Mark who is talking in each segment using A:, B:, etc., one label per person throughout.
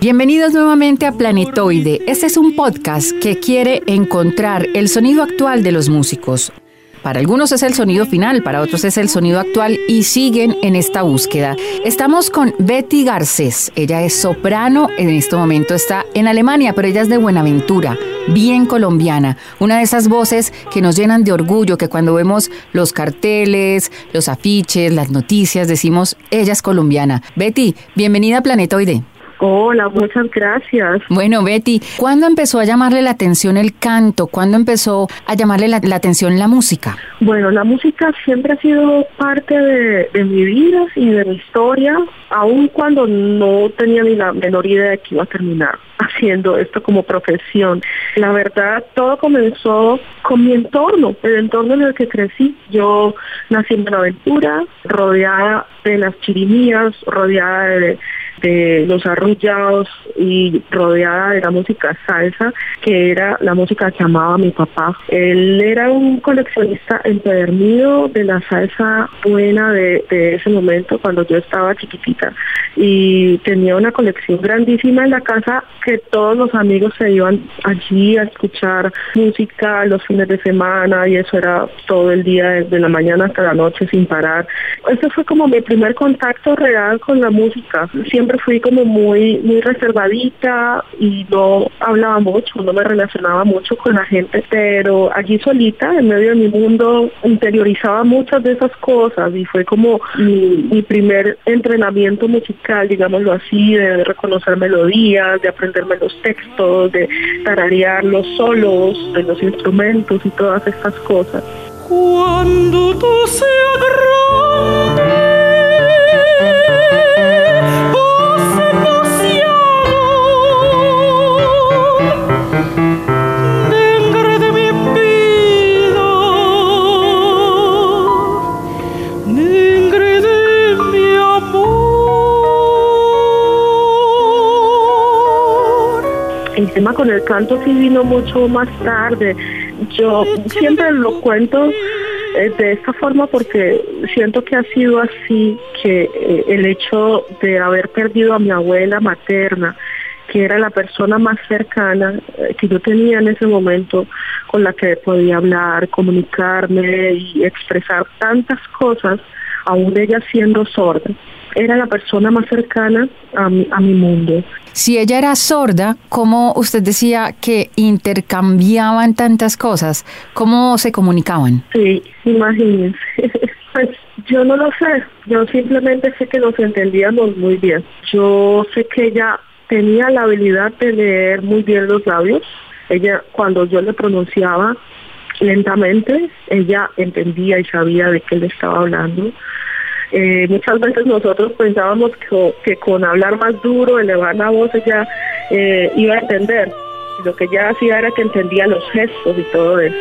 A: Bienvenidos nuevamente a Planetoide. Este es un podcast que quiere encontrar el sonido actual de los músicos. Para algunos es el sonido final, para otros es el sonido actual y siguen en esta búsqueda. Estamos con Betty Garcés. Ella es soprano, en este momento está en Alemania, pero ella es de Buenaventura, bien colombiana. Una de esas voces que nos llenan de orgullo, que cuando vemos los carteles, los afiches, las noticias, decimos, ella es colombiana. Betty, bienvenida a Planetoide.
B: Hola, muchas gracias.
A: Bueno, Betty, ¿cuándo empezó a llamarle la atención el canto? ¿Cuándo empezó a llamarle la, atención la música?
B: Bueno, la música siempre ha sido parte de, mi vida y de mi historia, aun cuando no tenía ni la menor idea de que iba a terminar haciendo esto como profesión. La verdad, todo comenzó con mi entorno, el entorno en el que crecí. Yo nací en Buenaventura, rodeada de las chirimías, rodeada de de los arrullados y rodeada de la música salsa, que era la música que amaba mi papá. Él era un coleccionista empedernido de la salsa buena de, ese momento cuando yo estaba chiquitita y tenía una colección grandísima en la casa que todos los amigos se iban allí a escuchar música los fines de semana y eso era todo el día desde la mañana hasta la noche sin parar. Ese fue como mi primer contacto real con la música. Siempre fui como muy, muy reservadita y no hablaba mucho, no me relacionaba mucho con la gente, pero allí solita, en medio de mi mundo, interiorizaba muchas de esas cosas y fue como mi, primer entrenamiento musical, digámoslo así, de reconocer melodías, de aprenderme los textos, de tararear los solos de los instrumentos y todas estas cosas. Con el canto sí vino mucho más tarde. Yo siempre lo cuento eh, de esta forma porque siento que ha sido así, que eh, el hecho de haber perdido a mi abuela materna, que era la persona más cercana eh, que yo tenía en ese momento, con la que podía hablar, comunicarme y expresar tantas cosas, aún ella siendo sorda, era la persona más cercana a mi, a mi mundo.
A: Si ella era sorda, ¿cómo usted decía que intercambiaban tantas cosas? ¿Cómo se comunicaban?
B: Sí, imagínense. pues yo no lo sé, yo simplemente sé que nos entendíamos muy bien. Yo sé que ella tenía la habilidad de leer muy bien los labios. Ella, cuando yo le pronunciaba lentamente, ella entendía y sabía de qué le estaba hablando. Eh, muchas veces nosotros pensábamos que, con hablar más duro, elevar la voz, ella eh, iba a entender. Lo que ella hacía era que entendía los gestos y todo eso.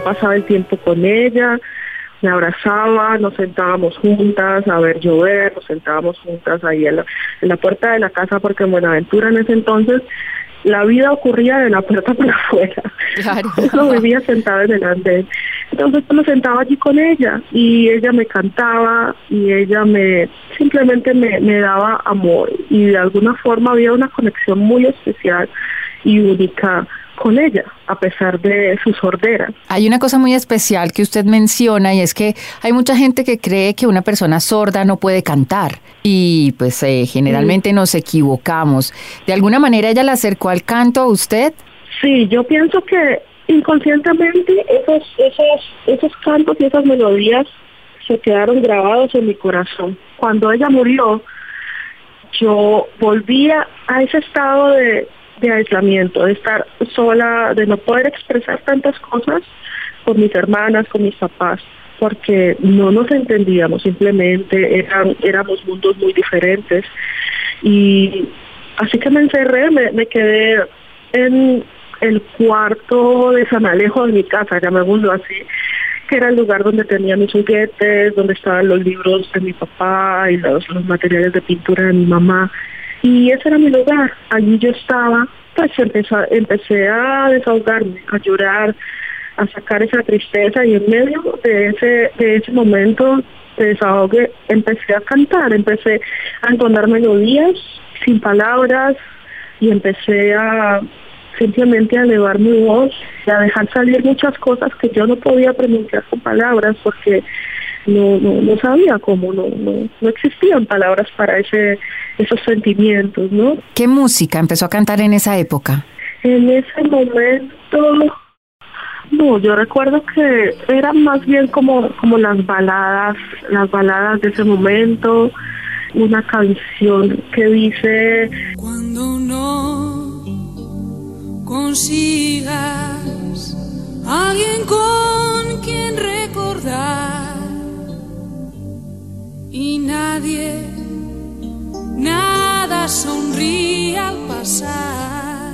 B: Pasaba el tiempo con ella, me abrazaba, nos sentábamos juntas a ver llover, nos sentábamos juntas ahí en la, puerta de la casa porque en Buenaventura en ese entonces la vida ocurría de la puerta para afuera.
A: Claro.
B: Yo vivía sentada en el andén. Entonces me sentaba allí con ella y ella me cantaba y ella me simplemente me, me daba amor y de alguna forma había una conexión muy especial y única con ella, a pesar de su sordera.
A: Hay una cosa muy especial que usted menciona y es que hay mucha gente que cree que una persona sorda no puede cantar y pues eh, generalmente nos equivocamos. ¿De alguna manera ella le acercó al canto a usted?
B: Sí, yo pienso que inconscientemente esos, esos, esos cantos y esas melodías se quedaron grabados en mi corazón. Cuando ella murió, yo volvía a ese estado de, de aislamiento, de estar sola, de no poder expresar tantas cosas con mis hermanas, con mis papás, porque no nos entendíamos, simplemente eran, éramos mundos muy diferentes. Y así que me encerré, me, quedé en el cuarto de San Alejo de mi casa, llamémoslo así, que era el lugar donde tenía mis juguetes, donde estaban los libros de mi papá y los materiales de pintura de mi mamá. Y ese era mi lugar. Allí yo estaba, pues empecé, empecé a desahogarme, a llorar, a sacar esa tristeza. Y en medio de ese, de ese momento de empecé a cantar, empecé a entonar melodías sin palabras. Y empecé a simplemente a elevar mi voz y a dejar salir muchas cosas que yo no podía pronunciar con palabras porque no, no, no sabía cómo, no, no, no existían palabras para ese, esos sentimientos, ¿no?
A: ¿Qué música empezó a cantar en esa época?
B: En ese momento, no, yo recuerdo que eran más bien como, como las baladas, las baladas de ese momento, una canción que dice
C: Cuando no consigas alguien con nadie, nada sonríe al pasar.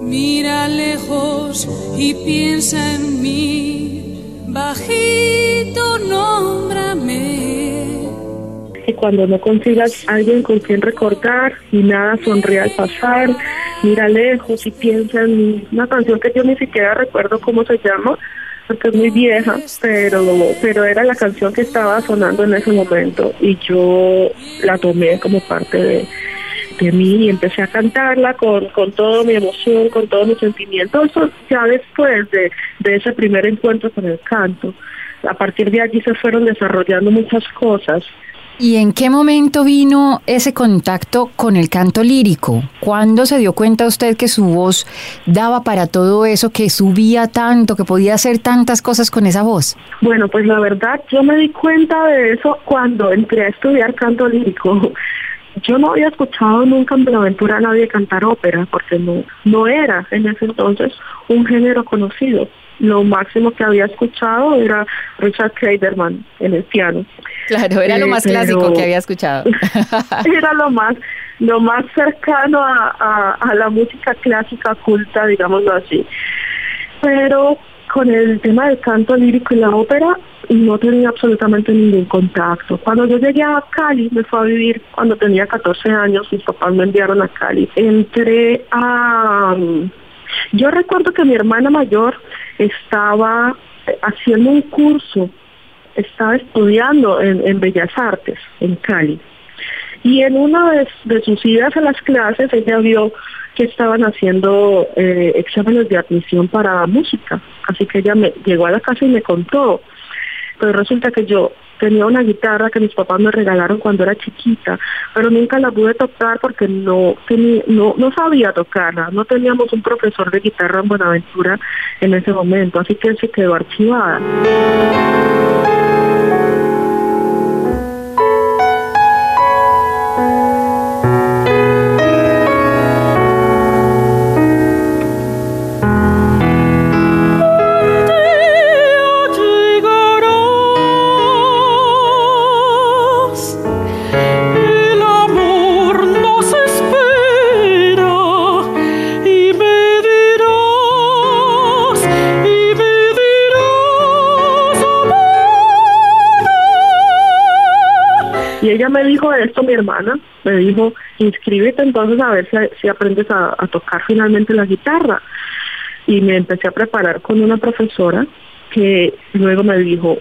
C: Mira lejos y piensa en mí, bajito nómbrame.
B: y cuando no consigas alguien con quien recordar y nada sonríe al pasar, mira lejos y piensa en mí. Una canción que yo ni siquiera recuerdo cómo se llama, porque es muy vieja, pero, pero era la canción que estaba sonando en ese momento y yo la tomé como parte de, de mí y empecé a cantarla con, con toda mi emoción, con todo mi sentimiento. Eso ya después de, de ese primer encuentro con el canto. A partir de allí se fueron desarrollando muchas cosas.
A: ¿Y en qué momento vino ese contacto con el canto lírico? ¿Cuándo se dio cuenta usted que su voz daba para todo eso, que subía tanto, que podía hacer tantas cosas con esa voz?
B: Bueno, pues la verdad yo me di cuenta de eso cuando entré a estudiar canto lírico. Yo no había escuchado nunca en Buenaventura a nadie cantar ópera, porque no, no era en ese entonces un género conocido. Lo máximo que había escuchado era Richard Kleiderman en el piano.
A: Claro, era lo
B: Eh,
A: más clásico que había escuchado.
B: era lo más lo más cercano a, a- a la música clásica culta, digámoslo así. Pero con el tema del canto lírico y la ópera no tenía absolutamente ningún contacto. Cuando yo llegué a Cali, me fue a vivir cuando tenía 14 años, mis papás me enviaron a Cali. Entré a... Yo recuerdo que mi hermana mayor estaba eh, haciendo un curso, estaba estudiando en, en Bellas Artes, en Cali. Y en una de, sus idas a las clases, ella vio que estaban haciendo eh, exámenes de admisión para música. Así que ella me llegó a la casa y me contó. Pero resulta que yo tenía una guitarra que mis papás me regalaron cuando era chiquita, pero nunca la pude tocar porque no tenía, no, no sabía tocarla. No teníamos un profesor de guitarra en Buenaventura en ese momento, así que se quedó archivada.
D: Y
B: ella me dijo esto, mi hermana, me dijo, inscríbete entonces a ver si, aprendes a, a tocar finalmente la guitarra. Y me empecé a preparar con una profesora que luego me dijo,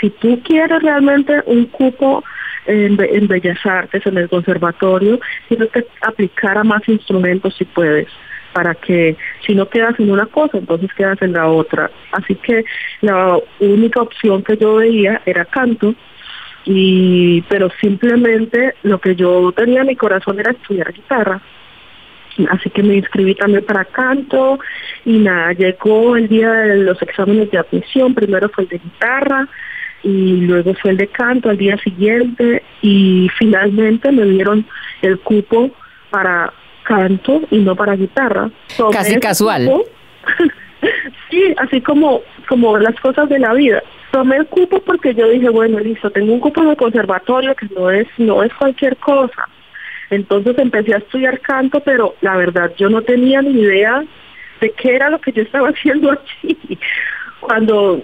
B: si tú quieres realmente un cupo en, en Bellas Artes, en el conservatorio, tienes que aplicar a más instrumentos si puedes para que si no quedas en una cosa, entonces quedas en la otra. Así que la única opción que yo veía era canto, y pero simplemente lo que yo tenía en mi corazón era estudiar guitarra. Así que me inscribí también para canto y nada, llegó el día de los exámenes de admisión, primero fue el de guitarra y luego fue el de canto al día siguiente y finalmente me dieron el cupo para canto y no para guitarra.
A: Casi casual.
B: cupo. sí, así como, como las cosas de la vida. Tomé el cupo porque yo dije, bueno, listo, tengo un cupo de conservatorio que no es, no es cualquier cosa. Entonces empecé a estudiar canto, pero la verdad yo no tenía ni idea de qué era lo que yo estaba haciendo aquí. Cuando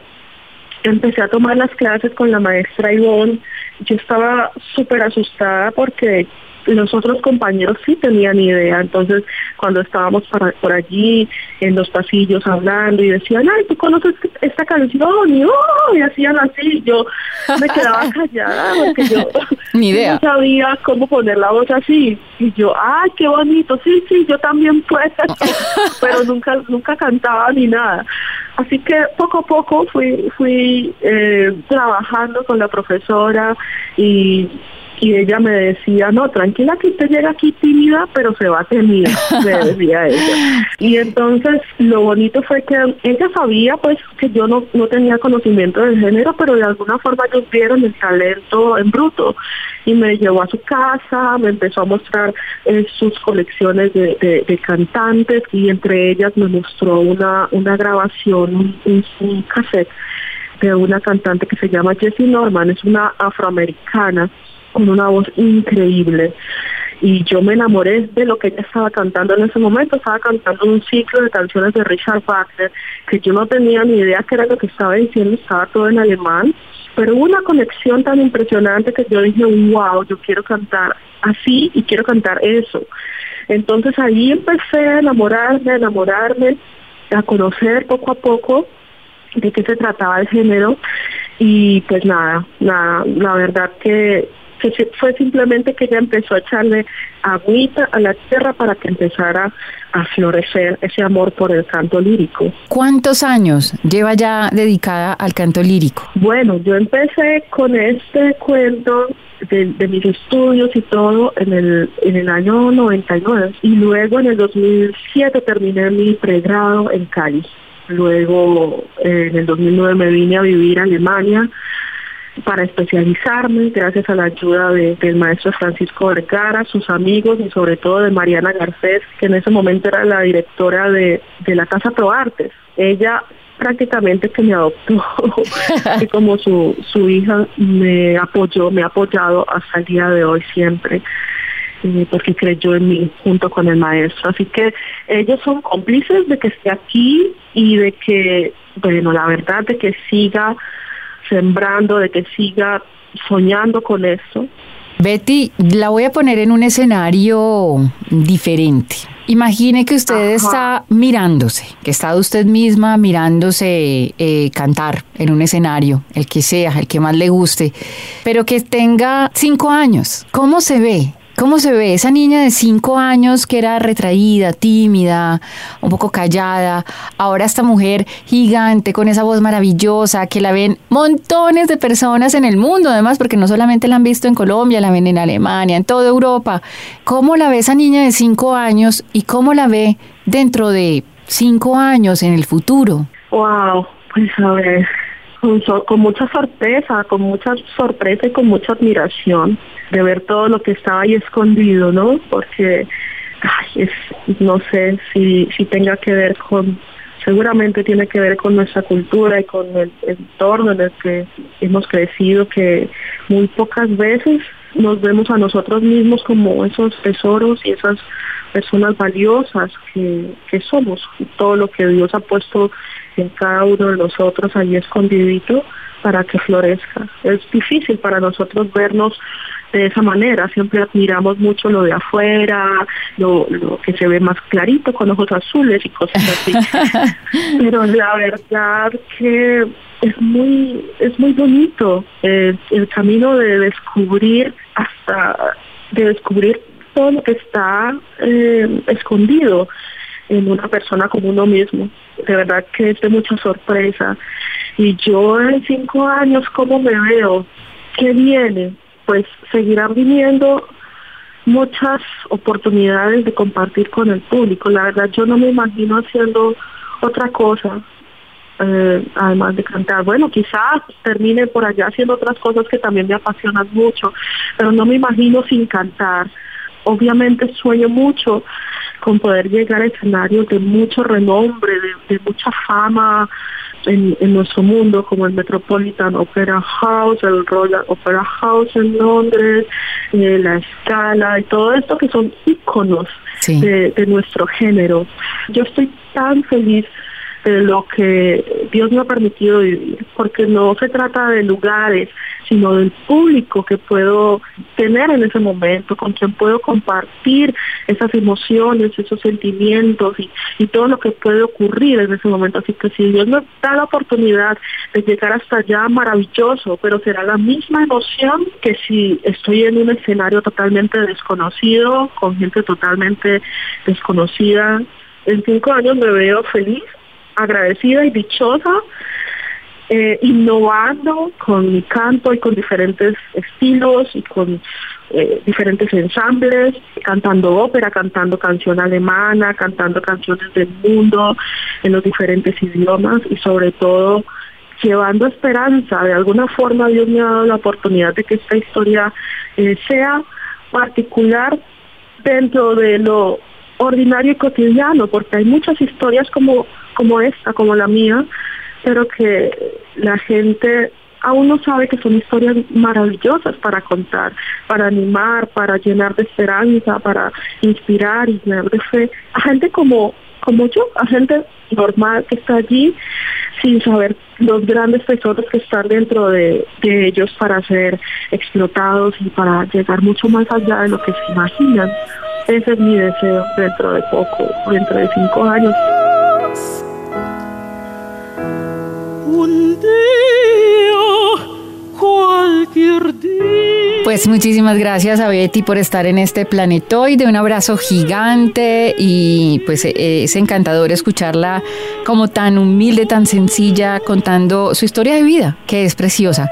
B: empecé a tomar las clases con la maestra Ivonne, yo estaba súper asustada porque los otros compañeros sí tenían idea. Entonces, cuando estábamos para- por allí en los pasillos hablando y decían, ay, ¿tú conoces esta canción? Y, oh, y hacían así. Yo me quedaba callada porque yo
A: Ni idea.
B: no sabía cómo poner la voz así. Y yo, ay, qué bonito, sí, sí, yo también puedo. Pero nunca, nunca cantaba ni nada. Así que poco a poco fui, fui eh, trabajando con la profesora y, y ella me decía, no, tranquila que usted llega aquí tímida, pero se va temida, me decía ella. Y entonces lo bonito fue que ella sabía pues que yo no, no tenía conocimiento del género, pero de alguna forma ellos vieron el talento en bruto y me llevó a su casa, me empezó a mostrar eh, sus colecciones de, de- de cantantes y entre ellas me mostró una, una grabación, un cassette de una cantante que se llama Jessie Norman, es una afroamericana con una voz increíble. Y yo me enamoré de lo que ella estaba cantando en ese momento. Estaba cantando un ciclo de canciones de Richard Wagner que yo no tenía ni idea qué era lo que estaba diciendo, estaba todo en alemán. Pero hubo una conexión tan impresionante que yo dije, wow, yo quiero cantar así y quiero cantar eso. Entonces ahí empecé a enamorarme, a enamorarme, a conocer poco a poco de qué se trataba el género y pues nada, nada, la verdad que, fue simplemente que ella empezó a echarle agüita a la tierra para que empezara a florecer ese amor por el canto lírico.
A: ¿Cuántos años lleva ya dedicada al canto lírico?
B: Bueno, yo empecé con este cuento de, de mis estudios y todo en el, en el año 99 y luego en el 2007 terminé mi pregrado en Cali. Luego eh, en el 2009 me vine a vivir a Alemania para especializarme gracias a la ayuda de- del maestro Francisco Vergara, sus amigos y sobre todo de Mariana Garcés, que en ese momento era la directora de, de la Casa Proartes. Ella prácticamente que me adoptó y como su, su hija me apoyó, me ha apoyado hasta el día de hoy siempre eh, porque creyó en mí junto con el maestro. Así que ellos son cómplices de que esté aquí y de que, bueno, la verdad de que siga sembrando, de que siga soñando con esto.
A: Betty, la voy a poner en un escenario diferente. Imagine que usted
B: Ajá.
A: está mirándose, que está usted misma mirándose eh, cantar en un escenario, el que sea, el que más le guste, pero que tenga cinco años. ¿Cómo se ve? ¿Cómo se ve esa niña de cinco años que era retraída, tímida, un poco callada? Ahora esta mujer gigante con esa voz maravillosa que la ven montones de personas en el mundo, además, porque no solamente la han visto en Colombia, la ven en Alemania, en toda Europa. ¿Cómo la ve esa niña de cinco años y cómo la ve dentro de cinco años en el futuro?
B: Wow, pues a ver, con, con mucha sorpresa, con mucha sorpresa y con mucha admiración de ver todo lo que estaba ahí escondido, ¿no? Porque, ay, es, no sé si, si tenga que ver con, seguramente tiene que ver con nuestra cultura y con el entorno en el que hemos crecido, que muy pocas veces nos vemos a nosotros mismos como esos tesoros y esas personas valiosas que, que somos, todo lo que Dios ha puesto en cada uno de nosotros ahí escondidito para que florezca. Es difícil para nosotros vernos de esa manera, siempre admiramos mucho lo de afuera, lo, lo que se ve más clarito con ojos azules y cosas así. Pero la verdad que es muy, es muy bonito eh, el camino de descubrir hasta, de descubrir todo lo que está eh, escondido en una persona como uno mismo. De verdad que es de mucha sorpresa. Y yo en cinco años, ¿cómo me veo? ¿Qué viene? Pues seguirán viniendo muchas oportunidades de compartir con el público. La verdad yo no me imagino haciendo otra cosa. Eh, además de cantar, bueno, quizás termine por allá haciendo otras cosas que también me apasionan mucho, pero no me imagino sin cantar. Obviamente sueño mucho con poder llegar a escenarios de mucho renombre, de, mucha fama en, nuestro mundo, como el Metropolitan Opera House, el Royal Opera House en Londres, eh, la Escala y todo esto que son íconos de, de nuestro género. Yo estoy tan feliz de lo que Dios me ha permitido vivir, porque no se trata de lugares, sino del público que puedo tener en ese momento, con quien puedo compartir esas emociones, esos sentimientos y, y todo lo que puede ocurrir en ese momento. Así que si Dios me da la oportunidad de llegar hasta allá, maravilloso, pero será la misma emoción que si estoy en un escenario totalmente desconocido, con gente totalmente desconocida. En cinco años me veo feliz, agradecida y dichosa, eh, innovando con mi canto y con diferentes estilos y con eh, diferentes ensambles, cantando ópera, cantando canción alemana, cantando canciones del mundo en los diferentes idiomas y sobre todo llevando esperanza. De alguna forma Dios me ha dado la oportunidad de que esta historia eh, sea particular dentro de lo ordinario y cotidiano, porque hay muchas historias como como esta, como la mía, pero que la gente aún no sabe que son historias maravillosas para contar, para animar, para llenar de esperanza, para inspirar y llenar de fe a gente como, como yo, a gente normal que está allí sin saber los grandes tesoros que están dentro de, de ellos para ser explotados y para llegar mucho más allá de lo que se imaginan. Ese es mi deseo dentro de poco, dentro de cinco años.
A: Pues muchísimas gracias a Betty por estar en este planetoide, un abrazo gigante y pues eh, es encantador escucharla como tan humilde, tan sencilla, contando su historia de vida, que es preciosa.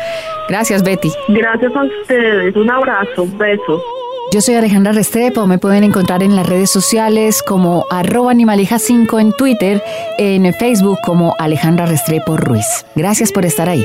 A: Gracias Betty.
B: Gracias a ustedes, un abrazo, un beso.
A: Yo soy Alejandra Restrepo, me pueden encontrar en las redes sociales como arroba animaleja5 en Twitter, en Facebook como Alejandra Restrepo Ruiz. Gracias por estar ahí.